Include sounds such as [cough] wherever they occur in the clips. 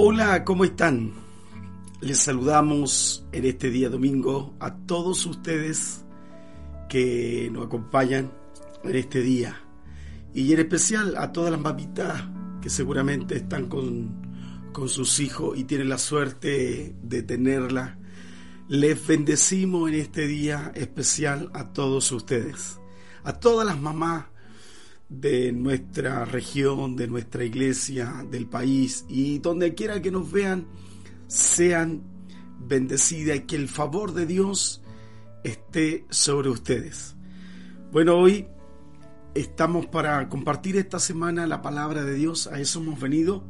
Hola, ¿cómo están? Les saludamos en este día domingo a todos ustedes que nos acompañan en este día y en especial a todas las mamitas que seguramente están con, con sus hijos y tienen la suerte de tenerla. Les bendecimos en este día especial a todos ustedes, a todas las mamás de nuestra región, de nuestra iglesia, del país y donde quiera que nos vean, sean bendecidas y que el favor de Dios esté sobre ustedes. Bueno, hoy estamos para compartir esta semana la palabra de Dios, a eso hemos venido.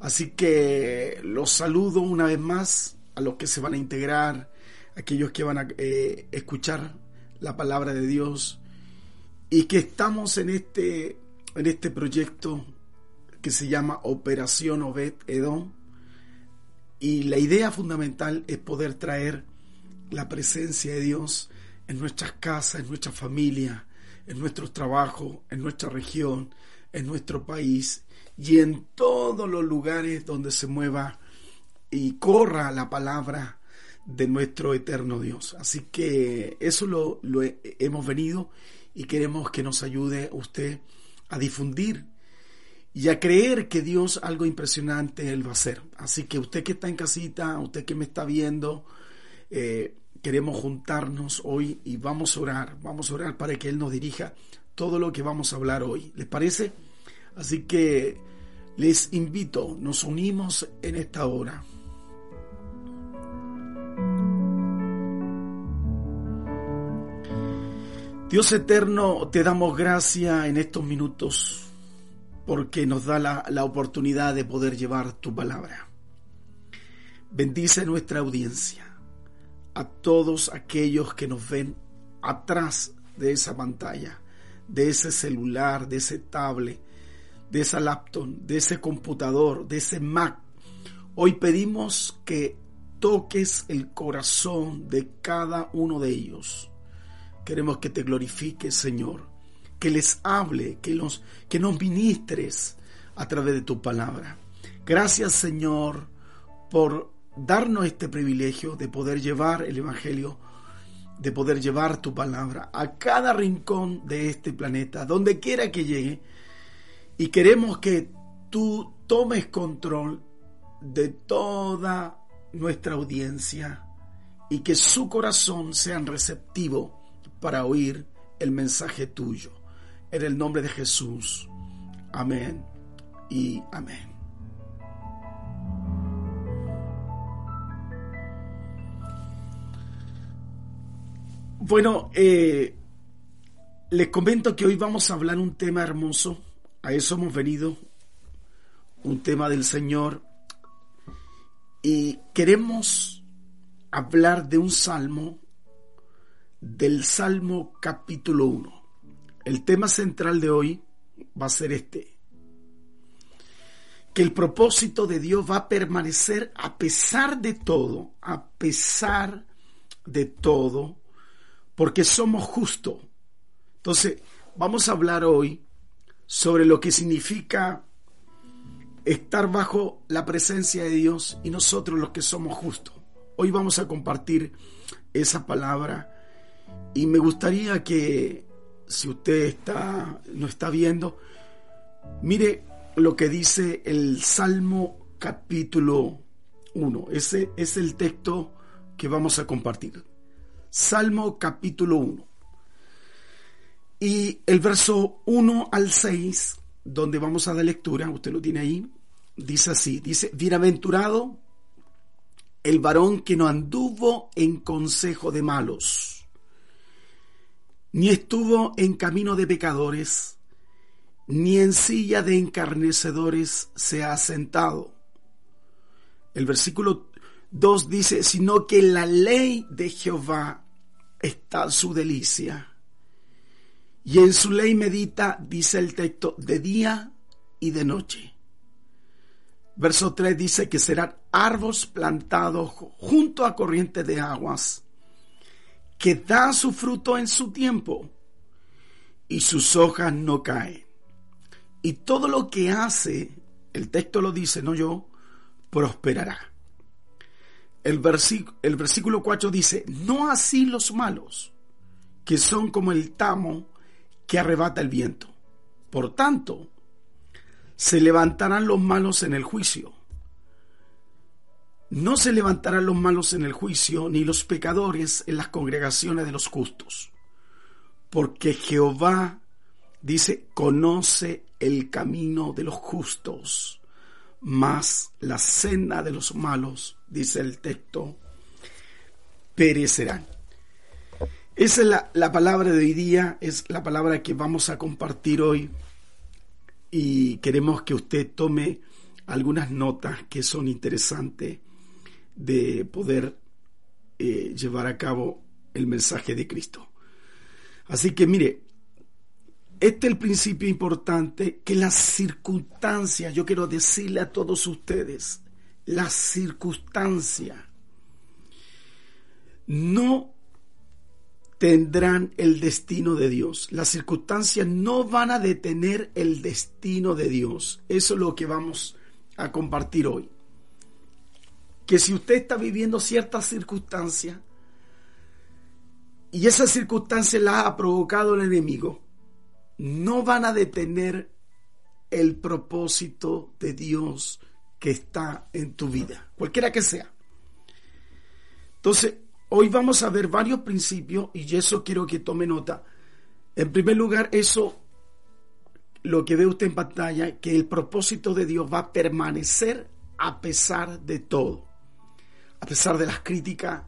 Así que los saludo una vez más a los que se van a integrar, aquellos que van a eh, escuchar la palabra de Dios y que estamos en este, en este proyecto que se llama Operación Obed Edom. Y la idea fundamental es poder traer la presencia de Dios en nuestras casas, en nuestra familia, en nuestros trabajos, en nuestra región, en nuestro país y en todos los lugares donde se mueva y corra la palabra de nuestro eterno Dios. Así que eso lo, lo hemos venido y queremos que nos ayude usted a difundir y a creer que Dios algo impresionante Él va a hacer. Así que usted que está en casita, usted que me está viendo, eh, queremos juntarnos hoy y vamos a orar, vamos a orar para que Él nos dirija todo lo que vamos a hablar hoy. ¿Les parece? Así que les invito, nos unimos en esta hora. Dios eterno, te damos gracia en estos minutos porque nos da la, la, oportunidad de poder llevar tu palabra. Bendice nuestra audiencia, a todos aquellos que nos ven atrás de esa pantalla, de ese celular, de ese tablet, de esa laptop, de ese computador, de ese Mac. Hoy pedimos que toques el corazón de cada uno de ellos Queremos que te glorifiques, Señor, que les hable, que, los, que nos ministres a través de tu palabra. Gracias, Señor, por darnos este privilegio de poder llevar el Evangelio, de poder llevar tu palabra a cada rincón de este planeta, donde quiera que llegue. Y queremos que tú tomes control de toda nuestra audiencia y que su corazón sea receptivo para oír el mensaje tuyo. En el nombre de Jesús. Amén y amén. Bueno, eh, les comento que hoy vamos a hablar un tema hermoso. A eso hemos venido. Un tema del Señor. Y queremos hablar de un salmo del Salmo capítulo 1. El tema central de hoy va a ser este. Que el propósito de Dios va a permanecer a pesar de todo, a pesar de todo, porque somos justos. Entonces, vamos a hablar hoy sobre lo que significa estar bajo la presencia de Dios y nosotros los que somos justos. Hoy vamos a compartir esa palabra y me gustaría que, si usted está, no está viendo, mire lo que dice el Salmo capítulo 1. Ese es el texto que vamos a compartir. Salmo capítulo 1. Y el verso 1 al 6, donde vamos a dar lectura, usted lo tiene ahí, dice así, dice, bienaventurado el varón que no anduvo en consejo de malos ni estuvo en camino de pecadores, ni en silla de encarnecedores se ha sentado. El versículo 2 dice, sino que la ley de Jehová está su delicia. Y en su ley medita, dice el texto, de día y de noche. Verso 3 dice que serán árboles plantados junto a corrientes de aguas, que dan su fruto en su tiempo, y sus hojas no caen. Y todo lo que hace, el texto lo dice, no yo, prosperará. El, el versículo 4 dice, no así los malos, que son como el tamo que arrebata el viento. Por tanto, se levantarán los malos en el juicio. No se levantarán los malos en el juicio, ni los pecadores en las congregaciones de los justos. Porque Jehová, dice, conoce el camino de los justos, mas la senda de los malos, dice el texto, perecerán. Esa es la, la palabra de hoy día, es la palabra que vamos a compartir hoy y queremos que usted tome algunas notas que son interesantes de poder eh, llevar a cabo el mensaje de Cristo. Así que mire, este es el principio importante, que las circunstancias, yo quiero decirle a todos ustedes, las circunstancias no tendrán el destino de Dios. Las circunstancias no van a detener el destino de Dios. Eso es lo que vamos a compartir hoy. Que si usted está viviendo ciertas circunstancias y esas circunstancias las ha provocado el enemigo, no van a detener el propósito de Dios que está en tu vida, cualquiera que sea. Entonces, Hoy vamos a ver varios principios y eso quiero que tome nota. En primer lugar, eso, lo que ve usted en pantalla, que el propósito de Dios va a permanecer a pesar de todo, a pesar de las críticas,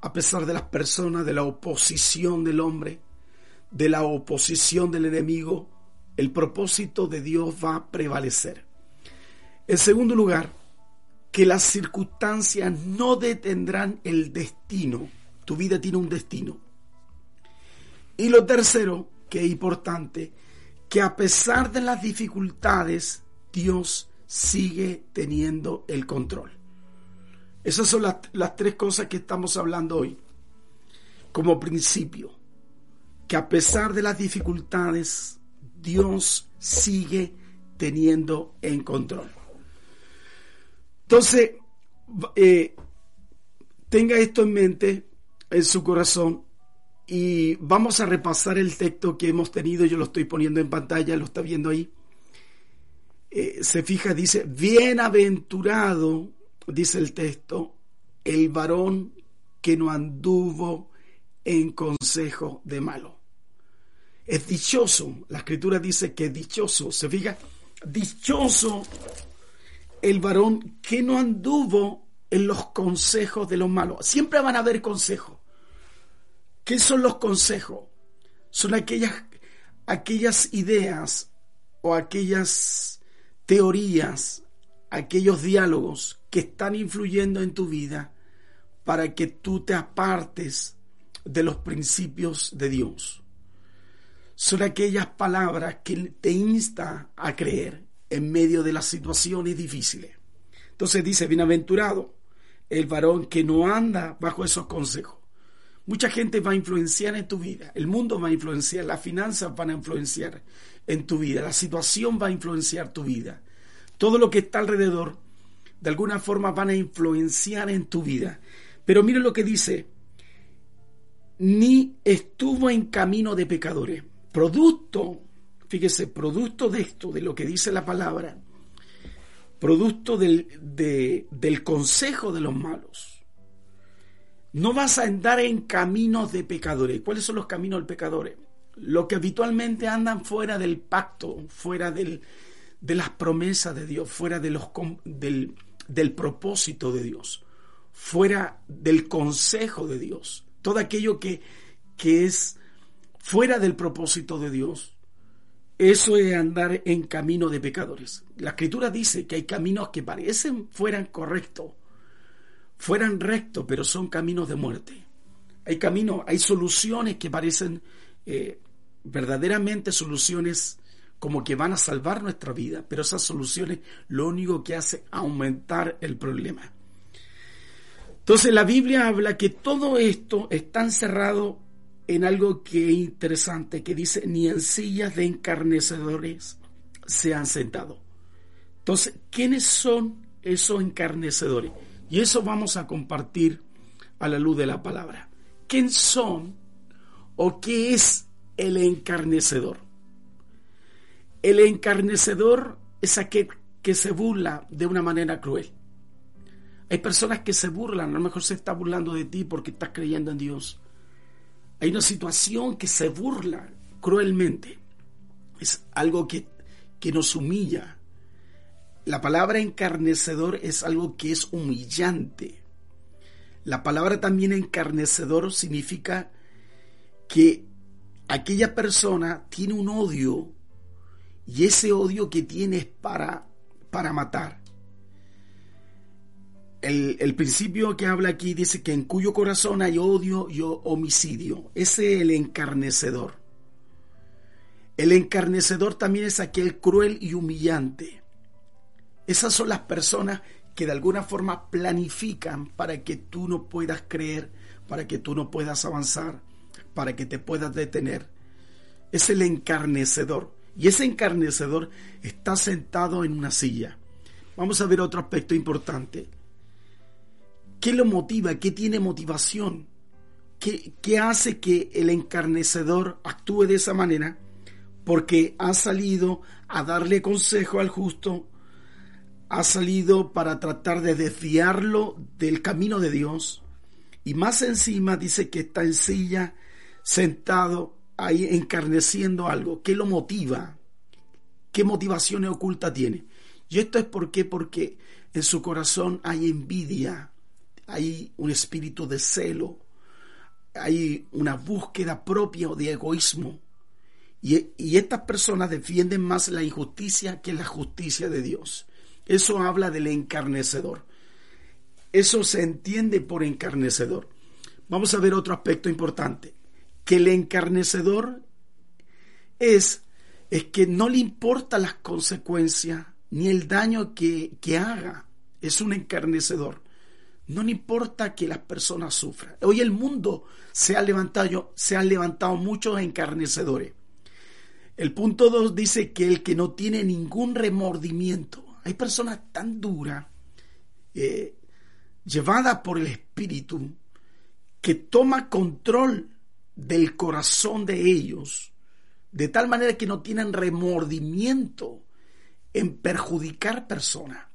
a pesar de las personas, de la oposición del hombre, de la oposición del enemigo, el propósito de Dios va a prevalecer. En segundo lugar, que las circunstancias no detendrán el destino. Tu vida tiene un destino. Y lo tercero, que es importante, que a pesar de las dificultades, Dios sigue teniendo el control. Esas son las, las, tres cosas que estamos hablando hoy. Como principio, que a pesar de las dificultades, Dios sigue teniendo en control. Entonces, eh, tenga esto en mente, en su corazón, y vamos a repasar el texto que hemos tenido. Yo lo estoy poniendo en pantalla, lo está viendo ahí. Eh, se fija, dice, bienaventurado, dice el texto, el varón que no anduvo en consejo de malo. Es dichoso, la escritura dice que es dichoso, se fija, dichoso el varón que no anduvo en los consejos de los malos. Siempre van a haber consejos. ¿Qué son los consejos? Son aquellas, aquellas ideas o aquellas teorías, aquellos diálogos que están influyendo en tu vida para que tú te apartes de los principios de Dios. Son aquellas palabras que te insta a creer en medio de las situaciones difíciles. Entonces dice, bienaventurado el varón que no anda bajo esos consejos. Mucha gente va a influenciar en tu vida, el mundo va a influenciar, las finanzas van a influenciar en tu vida, la situación va a influenciar tu vida. Todo lo que está alrededor, de alguna forma, van a influenciar en tu vida. Pero mire lo que dice, ni estuvo en camino de pecadores, producto Fíjese, producto de esto, de lo que dice la palabra, producto del, del consejo de los malos, no vas a andar en caminos de pecadores. ¿Cuáles son los caminos de pecadores? Los que habitualmente andan fuera del pacto, fuera del, de las promesas de Dios, fuera de los, del, del propósito de Dios, fuera del consejo de Dios. Todo aquello que, que es fuera del propósito de Dios, eso es andar en camino de pecadores. La escritura dice que hay caminos que parecen fueran correctos, fueran rectos, pero son caminos de muerte. Hay caminos, hay soluciones que parecen eh, verdaderamente soluciones como que van a salvar nuestra vida, pero esas soluciones lo único que hace es aumentar el problema. Entonces la Biblia habla que todo esto está encerrado en algo que es interesante, que dice, ni en sillas de encarnecedores se han sentado. Entonces, ¿quiénes son esos encarnecedores? Y eso vamos a compartir a la luz de la palabra. ¿Quién son o qué es el encarnecedor? El encarnecedor es aquel que se burla de una manera cruel. Hay personas que se burlan, a lo mejor se está burlando de ti porque estás creyendo en Dios. Hay una situación que se burla cruelmente. Es algo que, que nos humilla. La palabra encarnecedor es algo que es humillante. La palabra también encarnecedor significa que aquella persona tiene un odio y ese odio que tiene es para, para matar. El, el, principio que habla aquí dice que en cuyo corazón hay odio y homicidio. Ese es el encarnecedor. El encarnecedor también es aquel cruel y humillante. Esas son las personas que de alguna forma planifican para que tú no puedas creer, para que tú no puedas avanzar, para que te puedas detener. Es el encarnecedor. Y ese encarnecedor está sentado en una silla. Vamos a ver otro aspecto importante. ¿Qué lo motiva? ¿Qué tiene motivación? ¿Qué, ¿Qué, hace que el encarnecedor actúe de esa manera? Porque ha salido a darle consejo al justo, ha salido para tratar de desviarlo del camino de Dios. Y más encima dice que está en silla, sentado ahí encarneciendo algo. ¿Qué lo motiva? ¿Qué motivaciones oculta tiene? Y esto es por qué? porque en su corazón hay envidia, hay un espíritu de celo, hay una búsqueda propia de egoísmo. Y, y, estas personas defienden más la injusticia que la justicia de Dios. Eso habla del encarnecedor. Eso se entiende por encarnecedor. Vamos a ver otro aspecto importante que el encarnecedor es, es que no le importa las consecuencias ni el daño que, que haga. Es un encarnecedor. No le importa que las personas sufran. Hoy el mundo se ha levantado, se han levantado muchos encarnecedores. El punto 2 dice que el que no tiene ningún remordimiento. Hay personas tan duras, eh, llevadas por el espíritu, que toma control del corazón de ellos, de tal manera que no tienen remordimiento en perjudicar persona,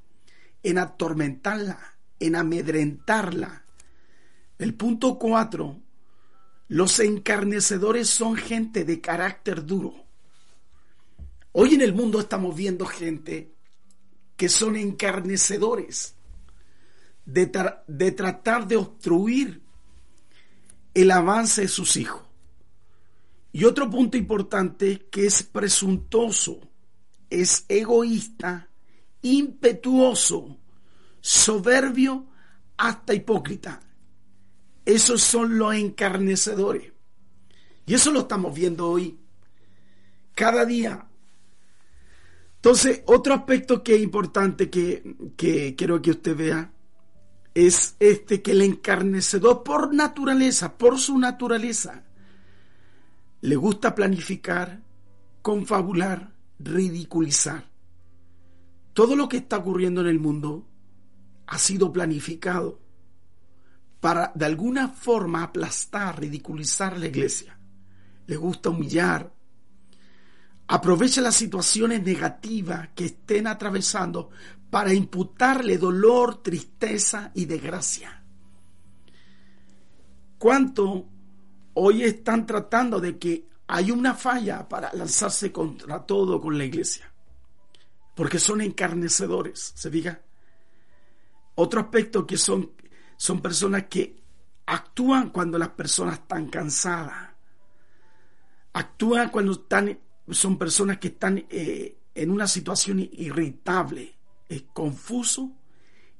en atormentarla, en amedrentarla. El punto cuatro, los encarnecedores son gente de carácter duro. Hoy en el mundo estamos viendo gente que son encarnecedores de, de tratar de obstruir el avance de sus hijos. Y otro punto importante que es presuntuoso, es egoísta, impetuoso, soberbio, hasta hipócrita. Esos son los encarnecedores. Y eso lo estamos viendo hoy, cada día. Entonces, otro aspecto que es importante que, que quiero que usted vea es este que el encarnecedor por naturaleza, por su naturaleza, le gusta planificar, confabular, ridiculizar. Todo lo que está ocurriendo en el mundo ha sido planificado para de alguna forma aplastar, ridiculizar la iglesia. Le gusta humillar. Aprovecha las situaciones negativas que estén atravesando para imputarle dolor, tristeza y desgracia. ¿Cuánto hoy están tratando de que hay una falla para lanzarse contra todo con la iglesia? Porque son encarnecedores, ¿se fija? Otro aspecto que son, son personas que actúan cuando las personas están cansadas. actúa cuando están, son personas que están eh, en una situación irritable, es confuso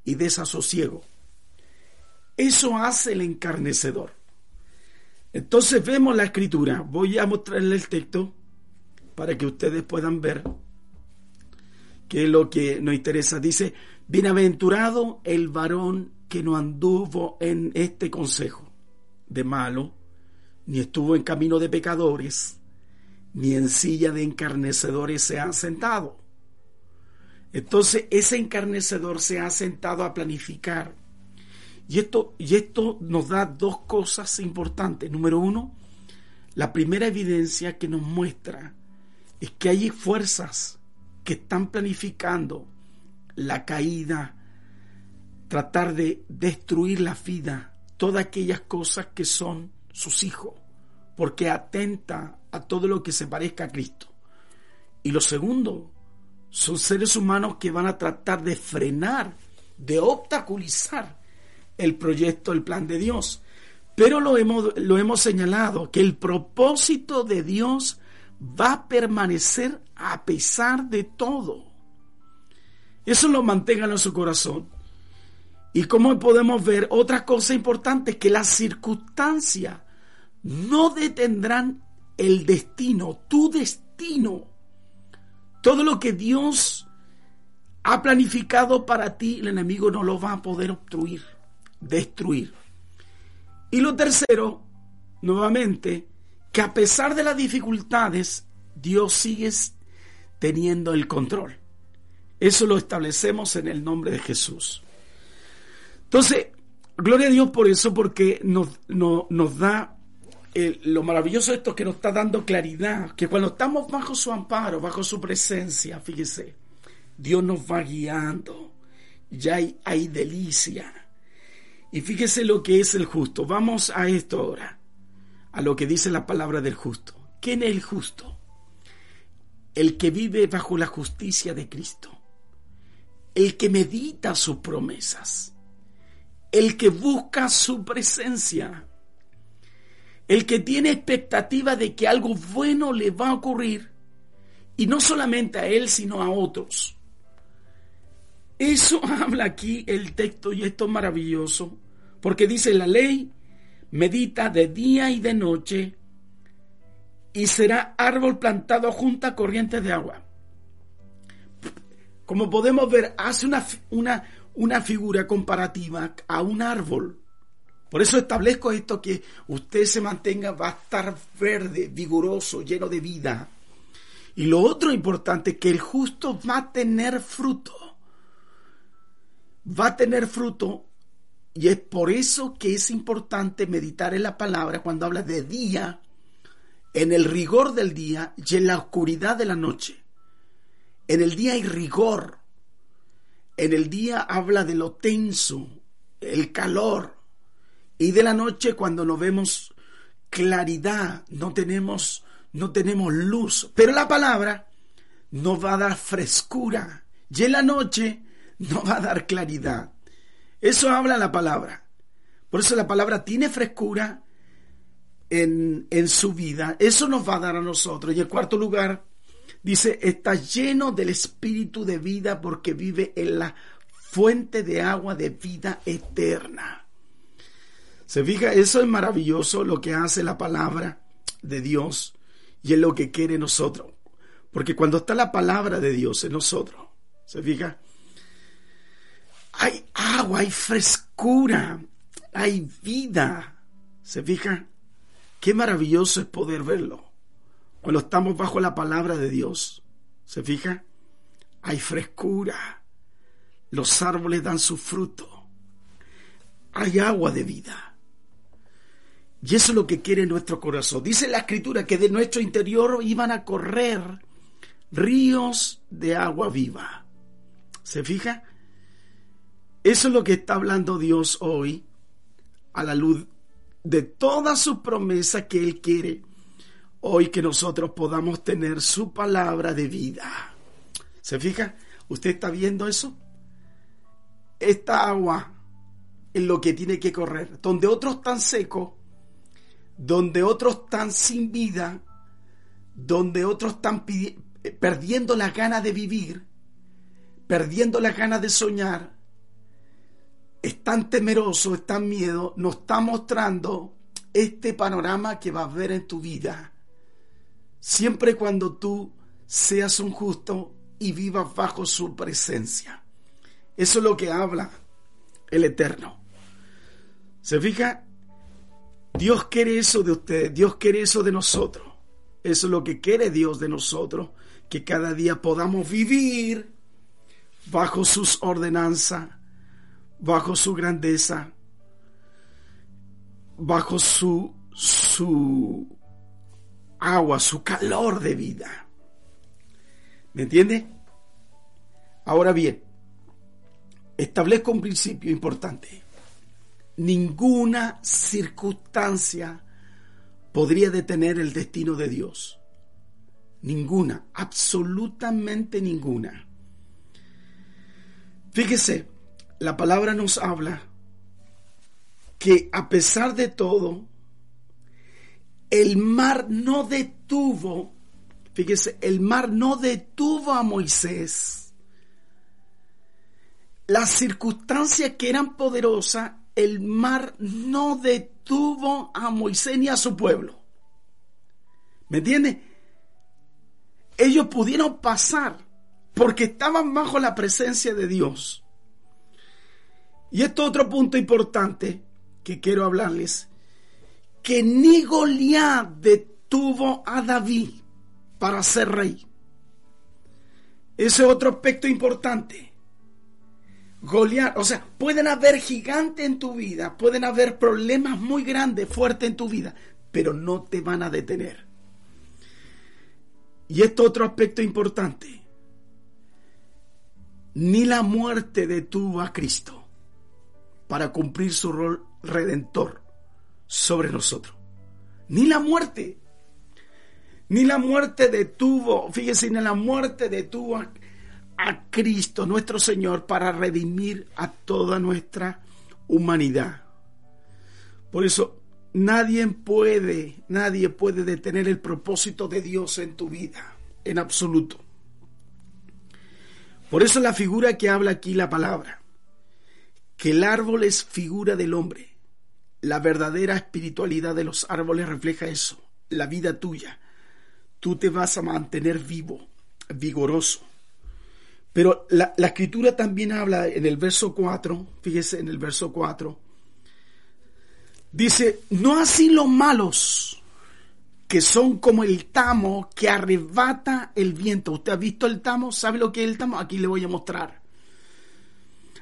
y desasosiego. Eso hace el encarnecedor. Entonces vemos la escritura. Voy a mostrarle el texto para que ustedes puedan ver que es lo que nos interesa. Dice, bienaventurado el varón que no anduvo en este consejo de malo, ni estuvo en camino de pecadores, ni en silla de encarnecedores se ha sentado. Entonces ese encarnecedor se ha sentado a planificar. Y esto, y esto nos da dos cosas importantes. Número uno, la primera evidencia que nos muestra es que hay fuerzas que están planificando la caída, tratar de destruir la vida, todas aquellas cosas que son sus hijos, porque atenta a todo lo que se parezca a Cristo. Y lo segundo, son seres humanos que van a tratar de frenar, de obstaculizar el proyecto, el plan de Dios. Pero lo hemos, lo hemos señalado, que el propósito de Dios va a permanecer a pesar de todo. Eso lo mantenga en su corazón. Y como podemos ver, otra cosa importante, que las circunstancias no detendrán el destino, tu destino. Todo lo que Dios ha planificado para ti, el enemigo no lo va a poder obstruir, destruir. Y lo tercero, nuevamente, que a pesar de las dificultades, Dios sigue teniendo el control. Eso lo establecemos en el nombre de Jesús. Entonces, gloria a Dios por eso, porque nos, nos da lo maravilloso de esto que nos está dando claridad, que cuando estamos bajo su amparo, bajo su presencia, fíjese, Dios nos va guiando, ya hay, hay delicia. Y fíjese lo que es el justo. Vamos a esto ahora, a lo que dice la palabra del justo. ¿Quién es el justo? El que vive bajo la justicia de Cristo, el que medita sus promesas, el que busca su presencia el que tiene expectativa de que algo bueno le va a ocurrir, y no solamente a él, sino a otros. Eso [laughs] habla aquí el texto y esto es maravilloso, porque dice la ley, medita de día y de noche, y será árbol plantado junto a corrientes de agua. Como podemos ver, hace una, una, una figura comparativa a un árbol. Por eso establezco esto que usted se mantenga, va a estar verde, vigoroso, lleno de vida. Y lo otro importante, que el justo va a tener fruto. Va a tener fruto. Y es por eso que es importante meditar en la palabra cuando habla de día, en el rigor del día y en la oscuridad de la noche. En el día hay rigor. En el día habla de lo tenso, el calor y de la noche cuando no vemos claridad, no tenemos, no tenemos luz. Pero la palabra nos va a dar frescura. Y en la noche nos va a dar claridad. Eso habla la palabra. Por eso la palabra tiene frescura en, en su vida. Eso nos va a dar a nosotros. Y en cuarto lugar, dice, está lleno del espíritu de vida porque vive en la fuente de agua de vida eterna. Se fija, eso es maravilloso lo que hace la palabra de Dios y es lo que quiere nosotros. Porque cuando está la palabra de Dios en nosotros, se fija, hay agua, hay frescura, hay vida. ¿Se fija? Qué maravilloso es poder verlo. Cuando estamos bajo la palabra de Dios, ¿se fija? Hay frescura. Los árboles dan su fruto. Hay agua de vida. Y eso es lo que quiere nuestro corazón. Dice la escritura que de nuestro interior iban a correr ríos de agua viva. ¿Se fija? Eso es lo que está hablando Dios hoy a la luz de todas sus promesas que Él quiere. Hoy que nosotros podamos tener su palabra de vida. ¿Se fija? ¿Usted está viendo eso? Esta agua es lo que tiene que correr. Donde otros están secos, donde otros están sin vida, donde otros están perdiendo las ganas de vivir, perdiendo las ganas de soñar, están temerosos, están miedo, nos está mostrando este panorama que vas a ver en tu vida. Siempre cuando tú seas un justo y vivas bajo su presencia. Eso es lo que habla el Eterno. ¿Se fija? Dios quiere eso de ustedes, Dios quiere eso de nosotros. Eso es lo que quiere Dios de nosotros, que cada día podamos vivir bajo sus ordenanzas, bajo su grandeza, bajo su, su agua, su calor de vida. ¿Me entiende? Ahora bien, establezco un principio importante. Ninguna circunstancia podría detener el destino de Dios. Ninguna, absolutamente ninguna. Fíjese, la palabra nos habla que a pesar de todo, el mar no detuvo, fíjese, el mar no detuvo a Moisés. Las circunstancias que eran poderosas, el mar no detuvo a Moisés ni a su pueblo. ¿Me entiende? Ellos pudieron pasar porque estaban bajo la presencia de Dios. Y esto otro punto importante que quiero hablarles, que ni Goliat detuvo a David para ser rey. Ese otro aspecto importante. Goliat, o sea, pueden haber gigantes en tu vida, pueden haber problemas muy grandes, fuertes en tu vida, pero no te van a detener. Y esto otro aspecto importante. Ni la muerte detuvo a Cristo para cumplir su rol redentor sobre nosotros. Ni la muerte, ni la muerte detuvo, fíjese, ni la muerte detuvo a Cristo, nuestro Señor, para redimir a toda nuestra humanidad. Por eso, nadie puede, nadie puede detener el propósito de Dios en tu vida, en absoluto. Por eso la figura que habla aquí la palabra que el árbol es figura del hombre. La verdadera espiritualidad de los árboles refleja eso, la vida tuya. Tú te vas a mantener vivo, vigoroso. Pero la, escritura también habla en el verso 4, fíjese en el verso 4, dice, no así los malos, que son como el tamo que arrebata el viento. ¿Usted ha visto el tamo? ¿Sabe lo que es el tamo? Aquí le voy a mostrar.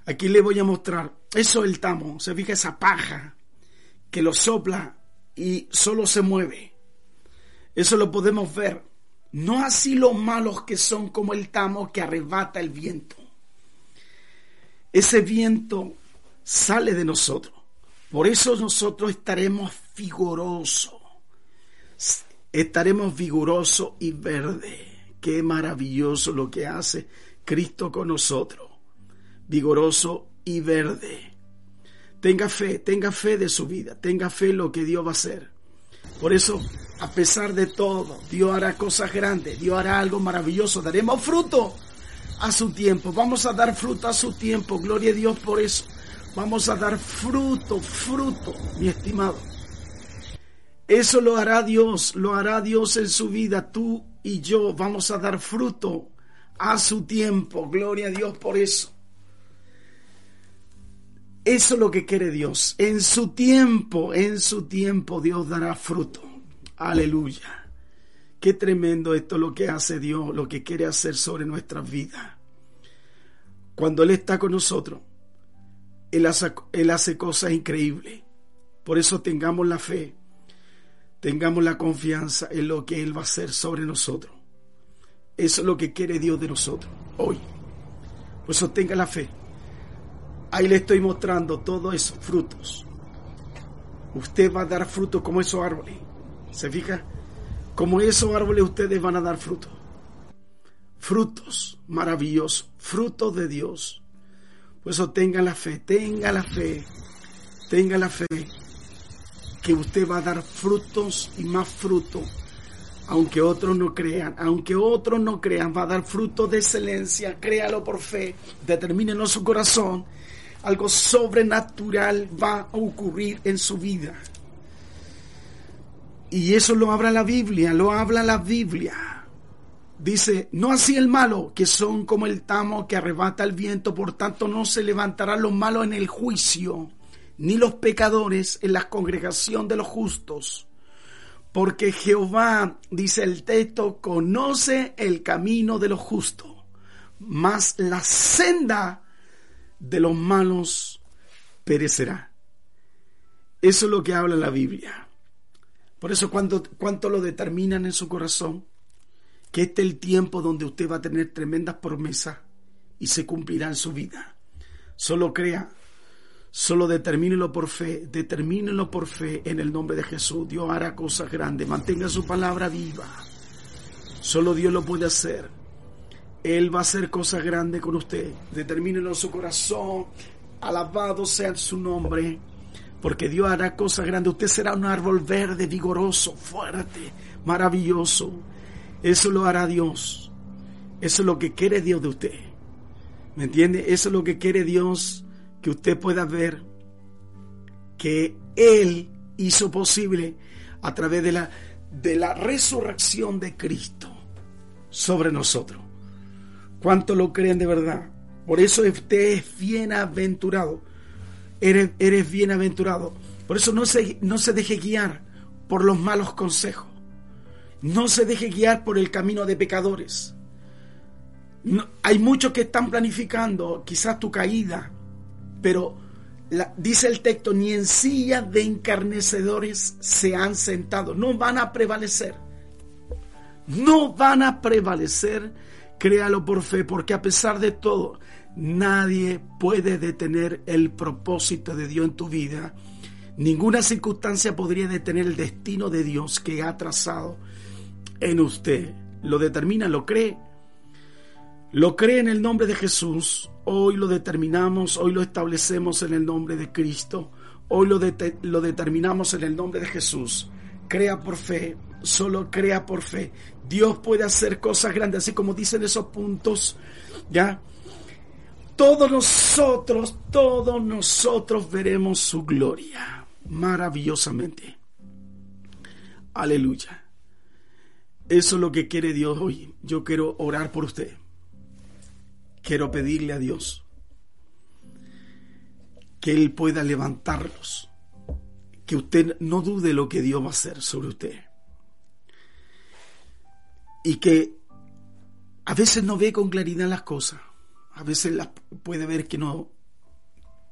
Aquí le voy a mostrar. Eso es el tamo. Se fija esa paja que lo sopla y solo se mueve. Eso lo podemos ver. No así los malos que son como el tamo que arrebata el viento. Ese viento sale de nosotros. Por eso nosotros estaremos vigorosos. Estaremos vigorosos y verde. Qué maravilloso lo que hace Cristo con nosotros vigoroso y verde. Tenga fe, tenga fe de su vida, tenga fe en lo que Dios va a hacer. Por eso, a pesar de todo, Dios hará cosas grandes, Dios hará algo maravilloso, daremos fruto a su tiempo, vamos a dar fruto a su tiempo, gloria a Dios por eso. Vamos a dar fruto, fruto, mi estimado. Eso lo hará Dios, lo hará Dios en su vida, tú y yo vamos a dar fruto a su tiempo, gloria a Dios por eso. Eso es lo que quiere Dios. En su tiempo, en su tiempo Dios dará fruto. Aleluya. Qué tremendo esto lo que hace Dios, lo que quiere hacer sobre nuestras vidas. Cuando Él está con nosotros, Él hace, cosas increíbles. Por eso tengamos la fe, tengamos la confianza en lo que Él va a hacer sobre nosotros. Eso es lo que quiere Dios de nosotros hoy. Por eso tenga la fe. Ahí le estoy mostrando todos esos frutos. Usted va a dar fruto como esos árboles. ¿Se fija? Como esos árboles ustedes van a dar fruto. Frutos maravillosos, frutos de Dios. Por eso tenga la fe, tenga la fe, tenga la fe que usted va a dar frutos y más frutos Aunque otros no crean, aunque otros no crean, va a dar fruto de excelencia. Créalo por fe, determínelo en su corazón. Algo sobrenatural va a ocurrir en su vida. Y eso lo habla la Biblia, lo habla la Biblia. Dice, no así el malo, que son como el tamo que arrebata el viento, por tanto no se levantarán los malos en el juicio, ni los pecadores en la congregación de los justos. Porque Jehová, dice el texto, conoce el camino de los justos, mas la senda de los malos perecerá. Eso es lo que habla la Biblia. Por eso, ¿cuánto, cuánto lo determinan en su corazón? Que este es el tiempo donde usted va a tener tremendas promesas y se cumplirá en su vida. Solo crea, solo determínelo por fe, determínelo por fe en el nombre de Jesús. Dios hará cosas grandes, mantenga su palabra viva. Solo Dios lo puede hacer. Él va a hacer cosas grandes con usted. Determínelo en su corazón. Alabado sea su nombre porque Dios hará cosas grandes. Usted será un árbol verde, vigoroso, fuerte, maravilloso. Eso lo hará Dios. Eso es lo que quiere Dios de usted. ¿Me entiende? Eso es lo que quiere Dios, que usted pueda ver que Él hizo posible a través de la, de la resurrección de Cristo sobre nosotros. ¿Cuánto lo creen de verdad? Por eso usted es bienaventurado eres, bienaventurado. Por eso no se, no se deje guiar por los malos consejos. No se deje guiar por el camino de pecadores. hay muchos que están planificando quizás tu caída, pero dice el texto, ni en silla de encarnecedores se han sentado. No van a prevalecer. No van a prevalecer, créalo por fe, porque a pesar de todo, Nadie puede detener el propósito de Dios en tu vida. Ninguna circunstancia podría detener el destino de Dios que ha trazado en usted. Lo determina, lo cree. Lo cree en el nombre de Jesús. Hoy lo determinamos, hoy lo establecemos en el nombre de Cristo. Hoy lo, lo determinamos en el nombre de Jesús. Crea por fe, solo crea por fe. Dios puede hacer cosas grandes, así como dicen esos puntos, ¿ya? Todos nosotros, todos nosotros veremos su gloria maravillosamente. Aleluya. Eso es lo que quiere Dios hoy. Yo quiero orar por usted. Quiero pedirle a Dios que Él pueda levantarlos. Que usted no dude lo que Dios va a hacer sobre usted. Y que a veces no ve con claridad las cosas a veces puede ver que no,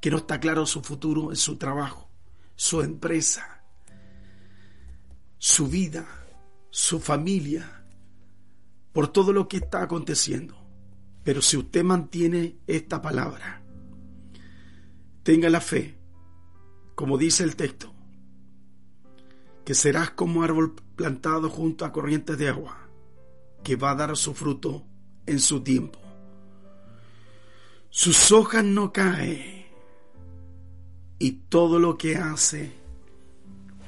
que no está claro su futuro en su trabajo, su empresa, su vida, su familia, por todo lo que está aconteciendo. Pero si usted mantiene esta palabra, tenga la fe, como dice el texto, que serás como árbol plantado junto a corrientes de agua, que va a dar su fruto en su tiempo sus hojas no caen y todo lo que hace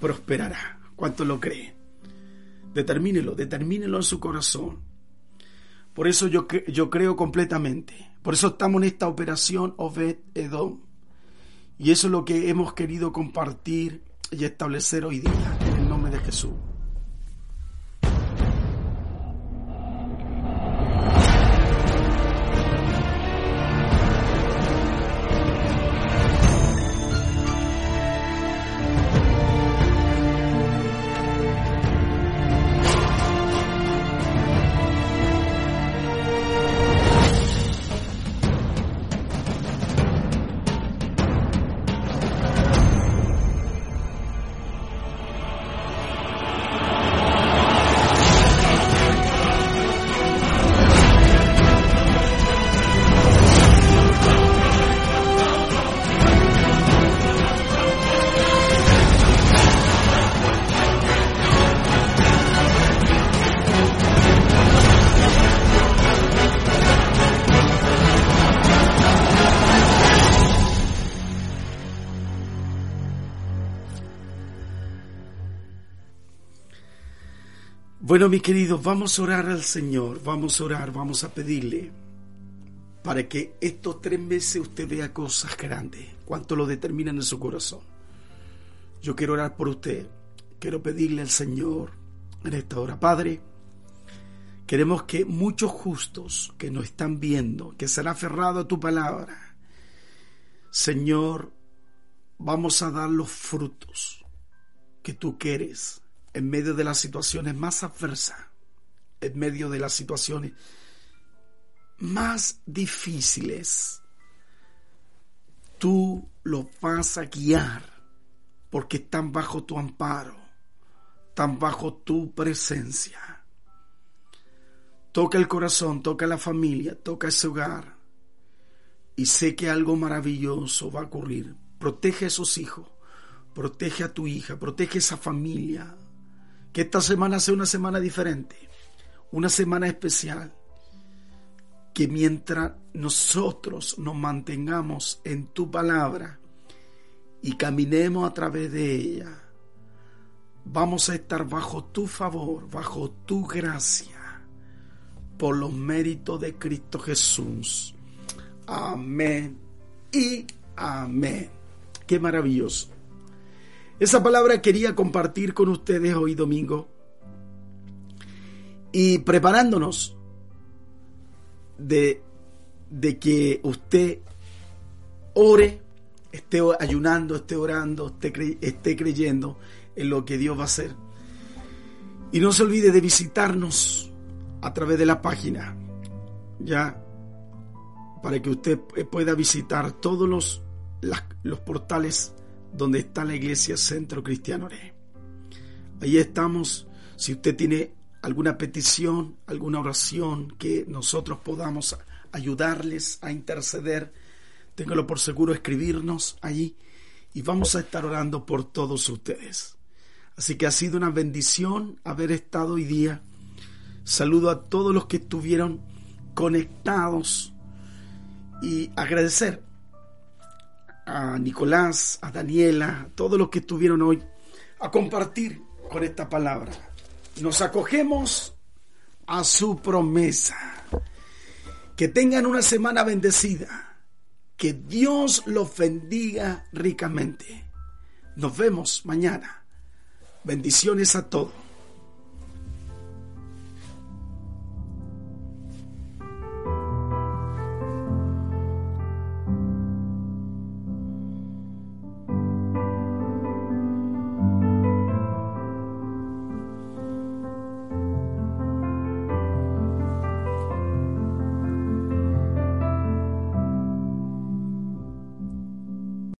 prosperará. ¿Cuánto lo cree? Determínelo, determínelo en su corazón. Por eso yo, yo creo completamente. Por eso estamos en esta operación Obed Edom. Y eso es lo que hemos querido compartir y establecer hoy día en el nombre de Jesús. Bueno, mis queridos, vamos a orar al Señor, vamos a orar, vamos a pedirle para que estos tres meses usted vea cosas grandes, cuanto lo determinan en su corazón. Yo quiero orar por usted, quiero pedirle al Señor en esta hora, Padre, queremos que muchos justos que nos están viendo, que será aferrado a tu palabra, Señor, vamos a dar los frutos que tú quieres en medio de las situaciones más adversas, en medio de las situaciones más difíciles. Tú los vas a guiar porque están bajo tu amparo, están bajo tu presencia. Toca el corazón, toca la familia, toca ese hogar. Y sé que algo maravilloso va a ocurrir. Protege a esos hijos, protege a tu hija, protege a esa familia. Que esta semana sea una semana diferente, una semana especial. Que mientras nosotros nos mantengamos en tu palabra y caminemos a través de ella, vamos a estar bajo tu favor, bajo tu gracia, por los méritos de Cristo Jesús. Amén y amén. Qué maravilloso. Esa palabra quería compartir con ustedes hoy domingo y preparándonos de, de que usted ore, esté ayunando, esté orando, esté, esté creyendo en lo que Dios va a hacer. Y no se olvide de visitarnos a través de la página, ya, para que usted pueda visitar todos los, los portales donde está la iglesia Centro Cristiano Ahí estamos. Si usted tiene alguna petición, alguna oración que nosotros podamos ayudarles a interceder, téngalo por seguro escribirnos allí y vamos a estar orando por todos ustedes. Así que ha sido una bendición haber estado hoy día. Saludo a todos los que estuvieron conectados y agradecer a Nicolás, a Daniela, a todos los que estuvieron hoy a compartir con esta palabra. Nos acogemos a su promesa. Que tengan una semana bendecida. Que Dios los bendiga ricamente. Nos vemos mañana. Bendiciones a todos.